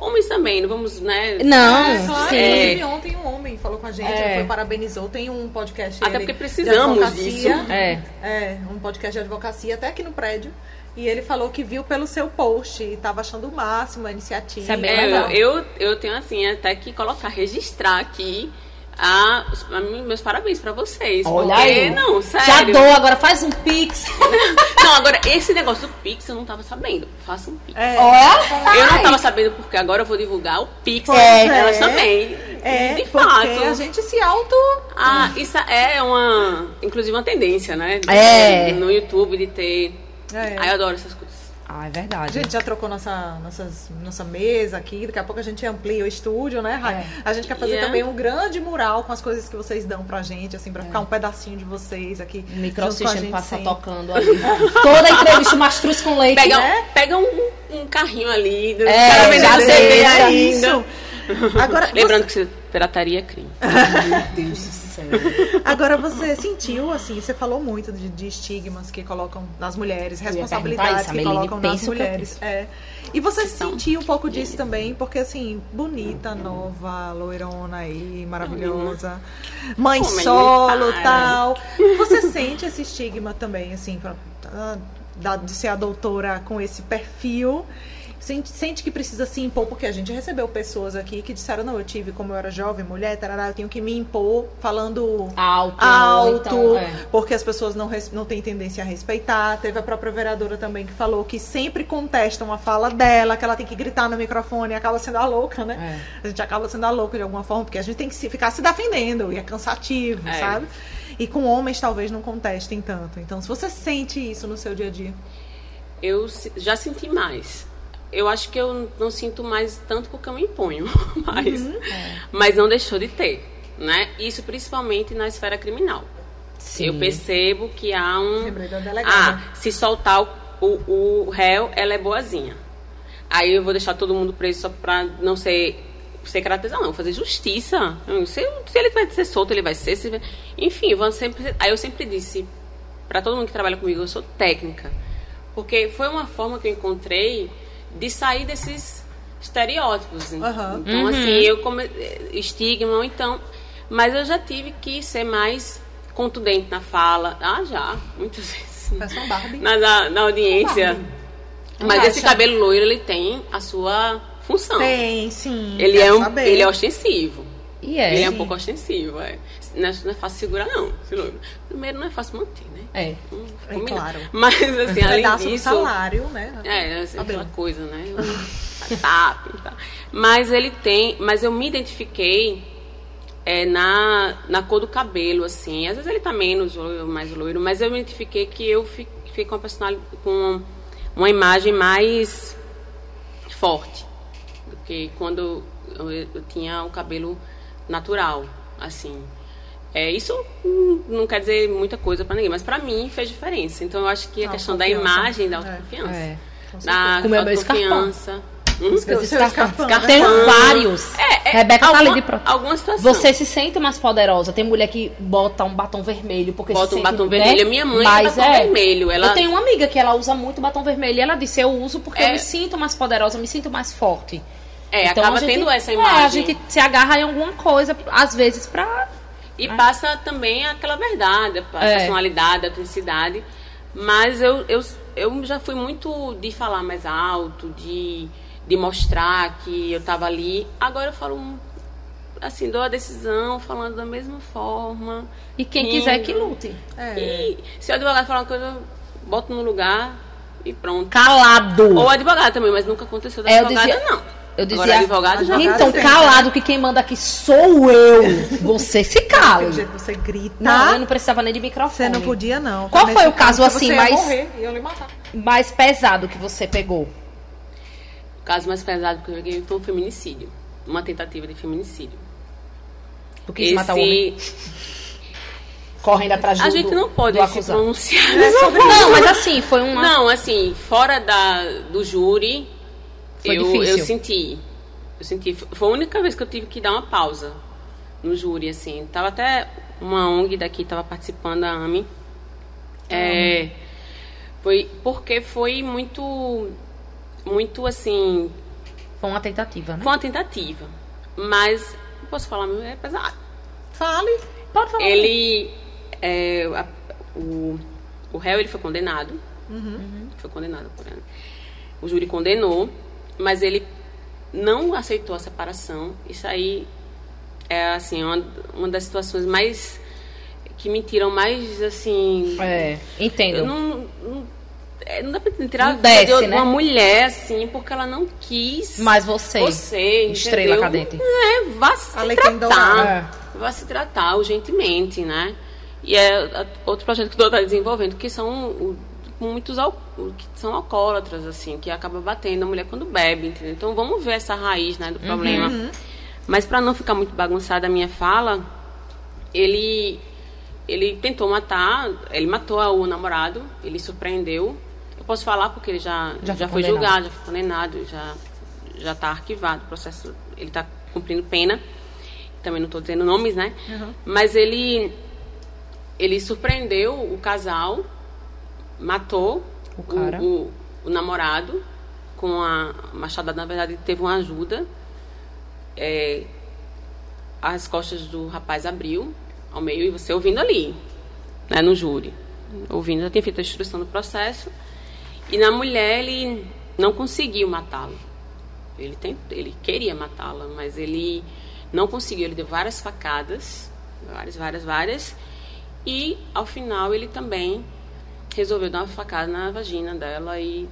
Homens também, não vamos, né? Não, é, claro. É. ontem um homem falou com a gente, é. foi parabenizou. Tem um podcast. Até porque precisamos disso. É. é, um podcast de advocacia, até aqui no prédio. E ele falou que viu pelo seu post e estava achando o máximo a iniciativa. É, eu, eu tenho assim, até que colocar, registrar aqui ah, meus parabéns pra vocês. Olha porque, aí. Não, sério. Já dou, agora faz um pix. não, agora esse negócio do pix eu não tava sabendo. Faça um pix. É. Eu não tava sabendo porque agora eu vou divulgar o pix é. elas também. É, de fato. a gente se auto. Ah, isso é uma. Inclusive uma tendência, né? É. No YouTube de ter. É. Ai, eu adoro essas coisas. Ah, é verdade. A gente já trocou nossa, nossas, nossa mesa aqui, daqui a pouco a gente amplia o estúdio, né, Rai? É. A gente quer fazer yeah. também um grande mural com as coisas que vocês dão pra gente, assim, pra é. ficar um pedacinho de vocês aqui. O microsystem passa sem. tocando ali. Toda a entrevista, mastruz com leite, pega, né? Pega um, um carrinho ali, é, CD ainda. Isso. Agora, Lembrando você... que pirataria é crime. Meu Deus do céu. Agora, você sentiu, assim, você falou muito de, de estigmas que colocam nas mulheres, responsabilidades isso, que colocam nas mulheres. É. E você sentiu um pouco disso também, porque, assim, bonita, nova, loirona aí, maravilhosa, mãe solo tal. Você sente esse estigma também, assim, pra, de ser a doutora com esse perfil sente, sente que precisa se impor, porque a gente recebeu pessoas aqui que disseram, não, eu tive, como eu era jovem, mulher, tarará, eu tenho que me impor falando alto, alto então, é. porque as pessoas não, não têm tendência a respeitar. Teve a própria vereadora também que falou que sempre contestam a fala dela, que ela tem que gritar no microfone e acaba sendo a louca, né? É. A gente acaba sendo a louca de alguma forma, porque a gente tem que ficar se defendendo e é cansativo, é. sabe? E com homens talvez não contestem tanto. Então, se você sente isso no seu dia a dia. Eu já senti mais eu acho que eu não sinto mais tanto porque eu me imponho, mas, uhum, é. mas não deixou de ter, né? Isso principalmente na esfera criminal. Sim. Eu percebo que há um. Ah, se soltar o, o, o réu, ela é boazinha. Aí eu vou deixar todo mundo preso só pra não ser ser caracterizado, não, fazer justiça. Se, se ele vai ser solto, ele vai ser. Se, enfim, vou sempre. Aí eu sempre disse para todo mundo que trabalha comigo, eu sou técnica. Porque foi uma forma que eu encontrei de sair desses estereótipos. Uhum. Então, assim, eu como estigma, então. Mas eu já tive que ser mais contundente na fala. Ah, já, muitas vezes. Na, na, na audiência. Mas esse cabelo loiro, ele tem a sua função. Tem, sim. Ele é, um, ele é ostensivo. E é. Ele é um pouco ostensivo, é. Não é, não é fácil segurar, não. Primeiro, não é fácil manter, né? É. Hum, é claro. Mas, assim, além Pedaço disso... salário, né? É, assim, aquela coisa, né? E tal. Mas ele tem... Mas eu me identifiquei é, na, na cor do cabelo, assim. Às vezes ele tá menos loiro, mais loiro, mas eu me identifiquei que eu fiquei com uma personalidade... com uma imagem mais forte do que quando eu, eu tinha o cabelo natural, assim. É, isso não quer dizer muita coisa para ninguém, mas para mim fez diferença. Então eu acho que a não, questão da imagem, da autoconfiança, é. da Como autoconfiança. Hum? Tem vários. É, é, Rebeca alguma, tá ali de pro... Alguma situação. Você se sente mais poderosa. Tem mulher que bota um batom vermelho porque bota um batom né? vermelho. Minha mãe Mas batom é, vermelho. Ela... Eu tenho uma amiga que ela usa muito batom vermelho e ela disse: Eu uso porque é... eu me sinto mais poderosa, me sinto mais forte. É, Então, acaba a gente- tendo essa É, imagem. a gente se agarra em alguma coisa, às vezes, pra. E passa também aquela verdade, a É. personalidade, a autenticidade. Mas eu, eu, eu já fui muito de falar mais alto, de, de mostrar que eu tava ali. Agora eu falo, um- assim, dou a decisão falando da mesma forma. E quem Rindo. quiser que lute. É. E se o advogado falar uma coisa, eu boto no lugar e pronto. Calado. Ou advogado também, mas nunca aconteceu da É, advogada, dizia- não. Eu dizia. Agora, advogado já Advogado então, calado, que quem manda aqui sou eu. Você se cala. você grita. Não, eu não precisava nem de microfone. Você não podia, não. Qual foi se o caso, caso, assim, mais- morrer eu lhe matar. Mais pesado que você pegou. O caso mais pesado que eu peguei foi um feminicídio. Uma tentativa de feminicídio. Tu quis matar o homem. Correndo atrás do A gente não pode se pronunciar. Não, mas assim, foi uma. Não, assim, fora da, do júri, Foi eu, difícil. eu senti. Eu senti. Foi a única vez que eu tive que dar uma pausa no júri, assim. Tava até uma ONG daqui, tava participando, a AMI. É, foi porque foi muito. Muito assim. Foi uma tentativa, né? Foi uma tentativa. Mas, posso falar, meu, é pesado. Fale. Pode falar. Ele. é, a- o, o réu ele foi condenado. Foi condenado. por ela. O júri condenou, mas ele não aceitou a separação. Isso aí é assim, uma, uma das situações mais. que me tiram mais assim. É, entendo. Eu não, não, é, não dá pra tirar Não a vida desce, de né? uma mulher assim, porque ela não quis. Mas você. Você, Estrela entendeu? cadente. É, vá se A tratar. dourada. Vá se tratar urgentemente, né? E é a- outro projeto que eu estou desenvolvendo, que são o- muitos que são alcoólatras, assim, que acaba batendo a mulher quando bebe, entendeu? Então vamos ver essa raiz, né, do problema. Mas para não ficar muito bagunçada a minha fala, ele ele tentou matar, ele matou o namorado, ele surpreendeu. Eu posso falar porque ele já Já já, foi condenado. julgado, já foi condenado, já já está arquivado o processo, ele está cumprindo pena. Também não estou dizendo nomes, né? Mas ele ele surpreendeu o casal, matou O cara. o, o namorado com a machadada, na verdade, teve uma ajuda. É, as costas do rapaz abriu ao meio e você ouvindo ali, né, no júri. Ouvindo, já tinha feito a instrução do processo. E na mulher ele não conseguiu matá-la. Ele, ele queria matá-la, mas ele não conseguiu. Ele deu várias facadas, várias, várias, várias. E ao final ele também resolveu dar uma facada na vagina dela e,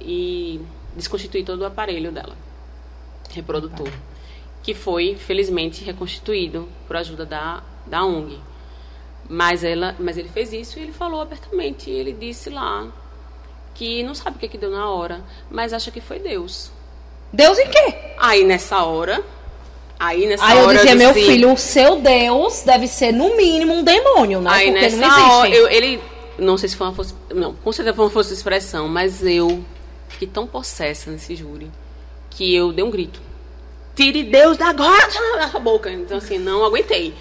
e desconstituir todo o aparelho dela, reprodutor, que foi felizmente reconstituído por ajuda da, da ONG. Mas, ela, mas ele fez isso e ele falou abertamente. Ele disse lá que não sabe o que, que deu na hora, mas acha que foi Deus. Deus em quê? Aí nessa hora, aí nessa Aí eu hora dizia, meu disse- filho, o seu Deus deve ser no mínimo um demônio, né? Aí Porque nessa não existe. hora, eu- ele, não sei se foi uma força, não, com certeza foi uma força de expressão, mas eu fiquei tão possessa nesse júri que eu dei um grito. Tire Deus da agora da boca. Então assim, não aguentei.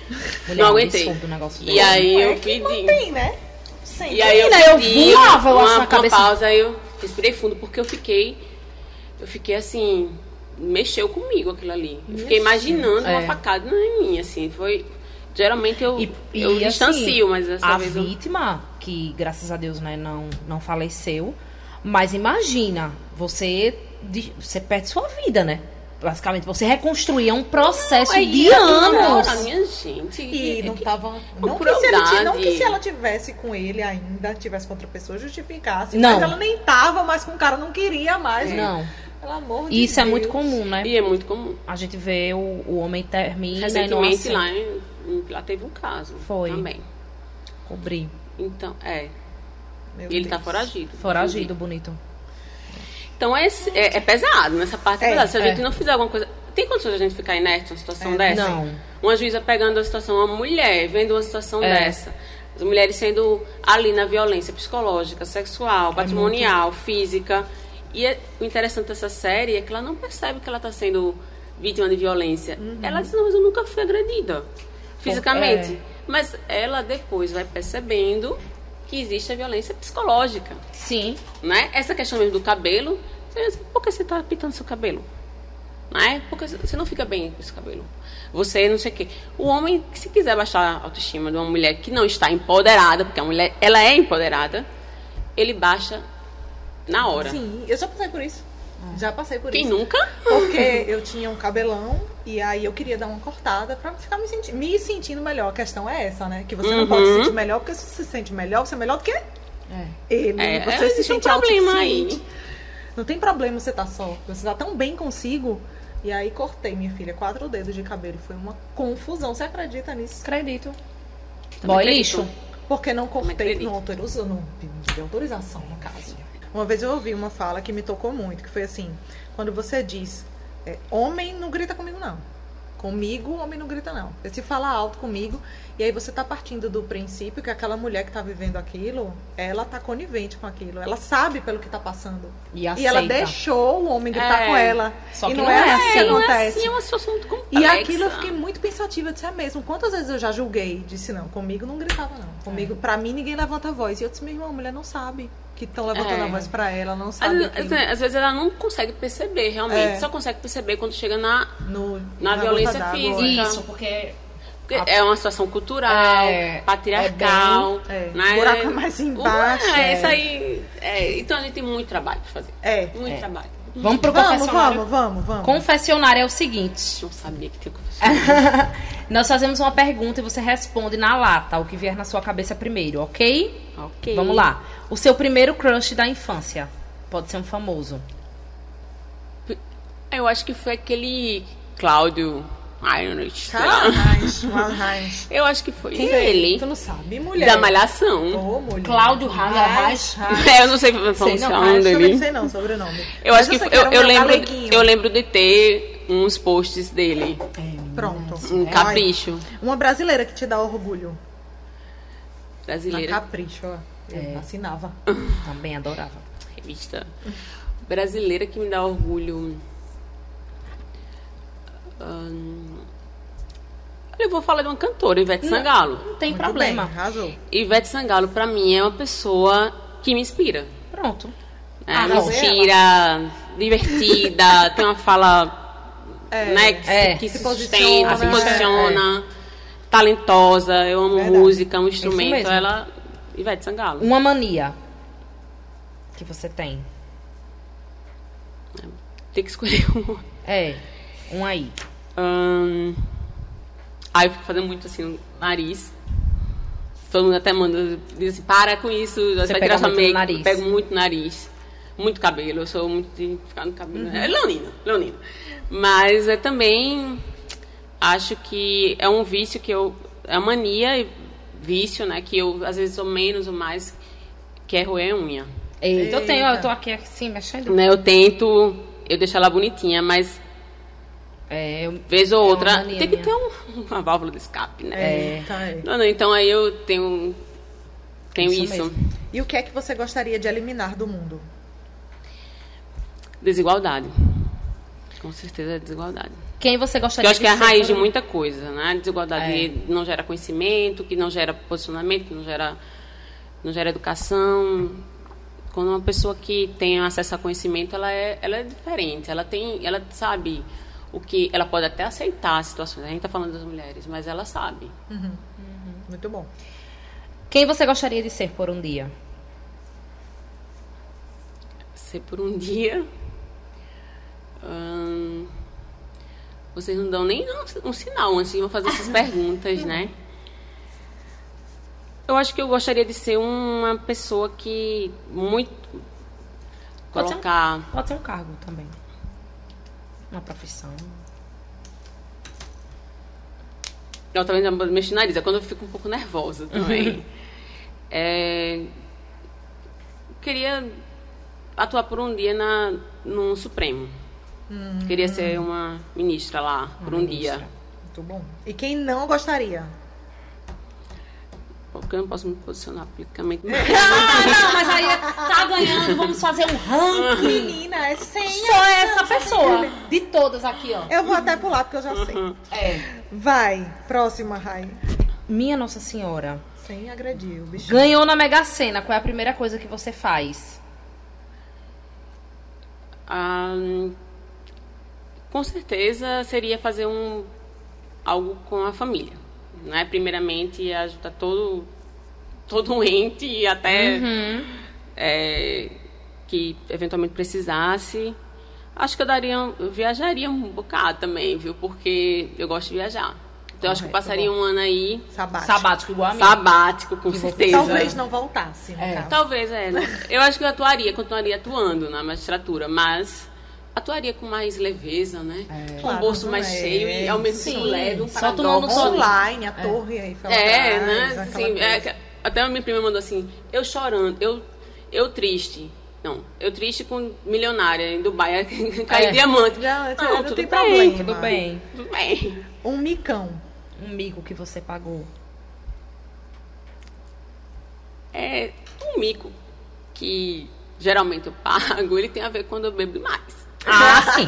Mulher, não é um aguentei. o negócio E aí É eu pedi. mantém, né? Sempre. E aí eu pedi voava, eu acho, uma, na uma cabeça. pausa, aí eu respirei fundo, porque eu fiquei. Eu fiquei assim. Mexeu comigo aquilo ali. Eu fiquei imaginando É. uma facada em mim, assim. Foi. Geralmente eu, E, eu e, distancio, assim, mas dessa a vez eu. vítima, que graças a Deus né, não, não faleceu, mas imagina, você, de- você perde sua vida, né? Basicamente, você reconstruir é um processo Aí de eu- anos. A minha gente. E não tava. Não que, se ele, não que se ela tivesse com ele ainda, tivesse com outra pessoa, justificasse. Não. Mas ela nem tava, mas com o cara não queria mais. Não, Pelo amor de isso é muito comum, né? E é muito comum. A gente vê o, o homem termina e não Recentemente aceita lá, em- lá teve um caso. Foi. Também. cobrir. Então, é. Meu E ele tá Deus. foragido. Foragido, bonito. Então é, é, é pesado, nessa parte é, É, pesado. Se a é. gente não fizer alguma coisa. Tem condições de a gente ficar inerte numa situação É, dessa? Não. Uma juíza pegando a situação, uma mulher vendo uma situação É. dessa. As mulheres sendo ali na violência psicológica, sexual, patrimonial, física. E o interessante dessa série é que ela não percebe que ela está sendo vítima de violência. Ela diz, não, mas eu nunca fui agredida fisicamente. é. Mas ela depois vai percebendo que existe a violência psicológica Sim. né? Essa questão mesmo do cabelo, você diz, por que você tá pintando seu cabelo? né? Porque você não fica bem com esse cabelo. Você não sei o quê. O homem, se quiser baixar a autoestima de uma mulher que não está empoderada, porque a mulher, ela é empoderada, ele baixa na hora. Sim, eu já passei por isso. Já passei por Quem isso. nunca? Porque eu tinha um cabelão e aí eu queria dar uma cortada pra ficar me, senti me sentindo melhor. A questão é essa, né? Que você não Uhum. pode se sentir melhor, porque se você se sente melhor, você é melhor do que É. ele. É, você se existe um sente problema aí. Não tem problema você tá só. Você tá tão bem consigo. E aí cortei, minha filha, quatro dedos de cabelo. Foi uma confusão. Você acredita nisso? Acredito. Boy lixo. Porque não cortei, não autorizou, não pedi autorização, no caso. Uma vez eu ouvi uma fala que me tocou muito, que foi assim, quando você diz, é, homem não grita comigo não. Comigo, homem não grita não. Se fala alto comigo, e aí você tá partindo do princípio que aquela mulher que tá vivendo aquilo, ela tá conivente com aquilo. Ela sabe pelo que tá passando. E E ela deixou o homem gritar É. com ela. Só e que não, não é, é assim que assim. Não é acontece. assim, é uma situação muito E complexa. aquilo eu fiquei muito pensativa, eu disse, é mesmo. Quantas vezes eu já julguei? Disse, não, comigo não gritava, não. Comigo, pra mim, ninguém levanta a voz. E eu disse, meu irmão, a mulher não sabe que estão levantando É. a voz pra ela, não Às, sabe aquilo. às vezes ela não consegue perceber, realmente. É. Só consegue perceber quando chega na. No, Na gota violência física. Isso, porque É uma situação cultural, É, patriarcal. É, né? buraco mais embaixo. É, é. isso aí. é, então a gente tem muito trabalho pra fazer. É. Muito É. trabalho. Vamos pro Vamos, confessionário. vamos, vamos, vamos. Confessionário é o seguinte. Não sabia que tinha confessão. Nós fazemos uma pergunta e você responde na lata, o que vier na sua cabeça primeiro, ok? ok. Vamos lá. O seu primeiro crush da infância. Pode ser um famoso. Eu acho que foi aquele Cláudio Heinrich. Caralho, Caralho. Eu acho que foi Quem ele. Tu não sabe, mulher. Da Malhação. Ô, mulher. Cláudio Reis. É, eu não sei Sei pronunciar não, o dele. não sei não, sobrenome. Eu Mas acho que foi- eu, eu lembro, eu lembro de ter uns posts dele. Pronto. Um Ai, capricho. Uma brasileira que te dá orgulho. Na Brasileira. capricho, ó. Eu É. assinava. Também adorava. Revista brasileira que me dá orgulho. Ahn, eu vou falar de uma cantora, Ivete Sangalo. Não tem Muito problema. bem, arrasou. Ivete Sangalo, pra mim, é uma pessoa que me inspira. Pronto. né? Ah, me não, inspira, divertida, tem uma fala né, que, É. se, que Se se posiciona, sustenta, se né? posiciona, talentosa, eu amo Verdade. música, um isso instrumento. Ela. Ivete Sangalo. Uma mania que você tem. Tem que escolher um. É, um aí. Aí eu fico fazendo muito assim no nariz. Todo mundo até manda, diz assim, para com isso, você vai pega tirar sua make. nariz. Eu pego muito nariz. Muito cabelo, eu sou muito de ficar no cabelo. É leonina, leonina. Mas é também, acho que é um vício que eu, é uma mania, e vício, né, que eu às vezes sou menos ou mais, que é roer unha. Eita, eu tenho, eu tô aqui assim, mexendo. Né, eu tento, eu deixo ela bonitinha, mas É, eu, vez ou É outra, mania tem que ter um- uma válvula de escape, né? É. Tá aí. Não, não, então aí eu tenho tenho Isso isso. E o que é que você gostaria de eliminar do mundo? Desigualdade. Com certeza é desigualdade. quem você Porque gostaria eu acho que é a raiz de muita coisa, né? Desigualdade É. não gera conhecimento, que não gera posicionamento, que não gera, não gera educação. Quando uma pessoa que tem acesso a conhecimento, ela é, ela é diferente. Ela tem, ela sabe o que, ela pode até aceitar as situações. A gente está falando das mulheres, mas ela sabe. Muito bom. Quem você gostaria de ser por um dia? ser por um dia. Ahn, vocês não dão nem um, um sinal antes de eu fazer essas perguntas, né? Eu acho que eu gostaria de ser uma pessoa que muito Pode ser um- colocar Pode ser um cargo também. Uma profissão. Eu também mexo no nariz, é quando eu fico um pouco nervosa também. É, queria atuar por um dia na, no Supremo. Queria ser uma ministra lá por um ministra. dia. Muito bom. E quem não gostaria? Porque eu não posso me posicionar politicamente. não, mas aí tá ganhando, vamos fazer um ranking. Menina, é senha. Só essa pessoa. De todas aqui, ó. Eu vou até pular porque eu já sei. É. Vai, próxima, Rai. Minha Nossa Senhora. Sem agredir o bicho. Ganhou na Mega Sena. Qual é a primeira coisa que você faz? Ah, com certeza seria fazer um algo com a família, né? Primeiramente ajudar todo todo ente e até Uhum. é, que eventualmente precisasse. Acho que eu daria, eu viajaria um bocado também, viu? Porque eu gosto de viajar. Então acho que eu Correto, passaria um ano aí Sabático. Sabático igual a mim. sabático, com Que certeza. Talvez não voltasse, no É. caso. Talvez, é. né? Eu acho que eu atuaria, continuaria atuando na magistratura, mas atuaria com mais leveza, né? com Claro, o bolso mais é. cheio e ao mesmo tempo leve, um Só tomando. Online, a torre aí É, né? Assim, é, até a minha prima mandou assim, eu chorando, eu, eu triste. Não, eu triste com milionária em Dubai, cair É. diamante. Já, Não, não tudo tem bem, problema. Tudo bem. Tudo bem. Um micão. Um mico que você pagou. É um mico que geralmente eu pago, ele tem a ver quando eu bebo demais. Ah, sim.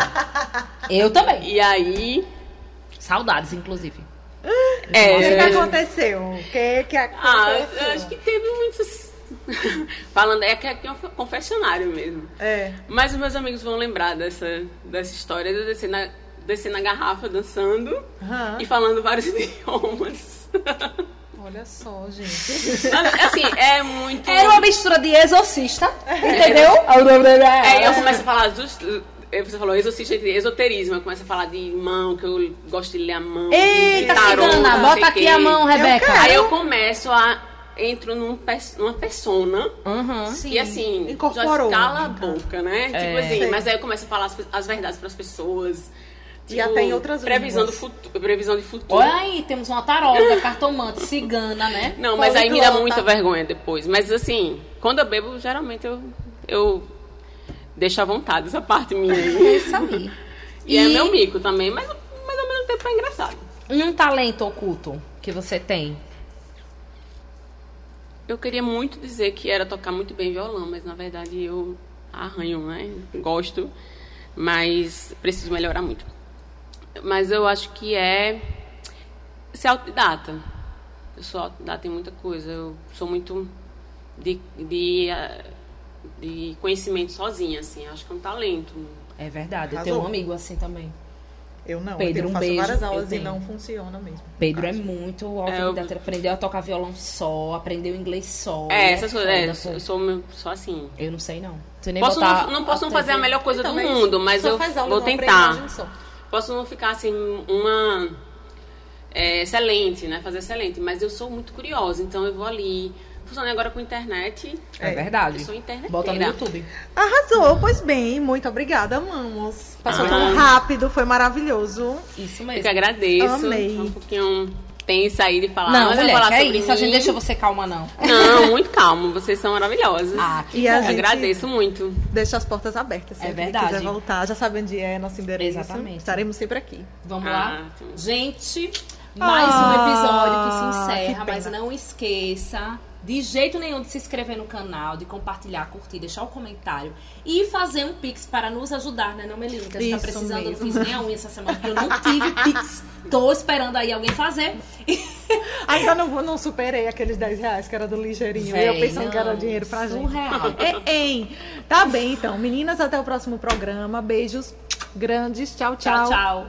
Eu também. E aí, Saudades, inclusive. É, O que, que aconteceu? O que, que Ah, aconteceu? eu acho que teve muitos. Falando, é que aqui é um confessionário mesmo. É. Mas os meus amigos vão lembrar dessa, dessa história de eu descer na, descer na garrafa dançando Aham. e falando vários idiomas. Olha só, gente. assim, é muito. Era uma mistura de exorcista, entendeu? Aí É, eu começo a falar dos. Eh, Você falou exorcista de esoterismo, eu começo a falar de mão, que eu gosto de ler a mão. Eita, tarô, cigana, bota aqui quê. a mão, Rebeca. quero. Aí eu começo a. Entro num, pers- numa persona Uhum. Sim, E assim, incorporou. já cala a boca, né? É. Tipo assim, Sei. mas aí eu começo a falar as, as verdades pras pessoas. E até em outras previsão línguas. futuro, previsão de futuro. Olha aí, temos uma taróloga, cartomante, cigana, né? Não, mas aí me dá Poliglota. muita vergonha depois. Mas assim, quando eu bebo, geralmente eu, eu deixo à vontade essa parte minha É aí. isso aí. E, é meu mico também, mas, mas ao mesmo tempo é engraçado. um talento oculto que você tem? Eu queria muito dizer que era tocar muito bem violão, mas na verdade eu arranho, né? Gosto, mas preciso melhorar muito. Mas eu acho que é ser autodidata. Eu sou autodidata em muita coisa. Eu sou muito de, de, ah, de conhecimento sozinha, assim. Acho que é um talento. É verdade, eu Arrasou. tenho um amigo assim também. Eu não, Pedro, eu um faço beijo. várias Eu aulas e não funciona mesmo. Pedro é muito autodidata, É, ele aprendeu a tocar violão só, aprendeu inglês só. É, essas coisas. É, eu sou, sou assim. Eu não sei não. Posso botar não, não posso não fazer a melhor coisa Então, do mundo, mas só eu faz aula, vou tentar. só. Posso não ficar assim, uma. é, excelente, né? Fazer excelente, mas eu sou muito curiosa, então eu vou ali. Funcionei agora com internet. É, É. verdade. Eu sou interneteira. Bota no YouTube. Arrasou, pois bem, muito obrigada, amamos. Passou Ah. tão rápido, foi maravilhoso. Isso Eu mesmo. que agradeço. Amei. Tô Um pouquinho tensa aí de falar. Não, mas eu vou mulher, falar que é sobre isso. A gente mim. deixa você calma, não. Não, muito calmo. Vocês são maravilhosas. Ah, que E a Eu gente agradeço muito. deixa as portas abertas. Sempre É verdade. que quiser voltar, já sabe onde é nosso endereço. Exatamente. Estaremos sempre aqui. Vamos Ah, lá? sim. Gente, mais Ah, um episódio que se que encerra, mas pena. não esqueça de jeito nenhum de se inscrever no canal, de compartilhar, curtir, deixar o comentário e fazer um pix para nos ajudar, né, não, Melina? Que a gente tá Isso precisando, eu não mesmo. fiz nem a unha essa semana, porque eu não tive pix. Tô esperando aí alguém fazer. Ainda não, não superei aqueles 10 reais que era do ligeirinho. e eu Véi, pensando que era não, dinheiro pra gente. surreal. É, hein? Tá bem, então. Meninas, até o próximo programa. Beijos grandes. Tchau, Tchau, tchau.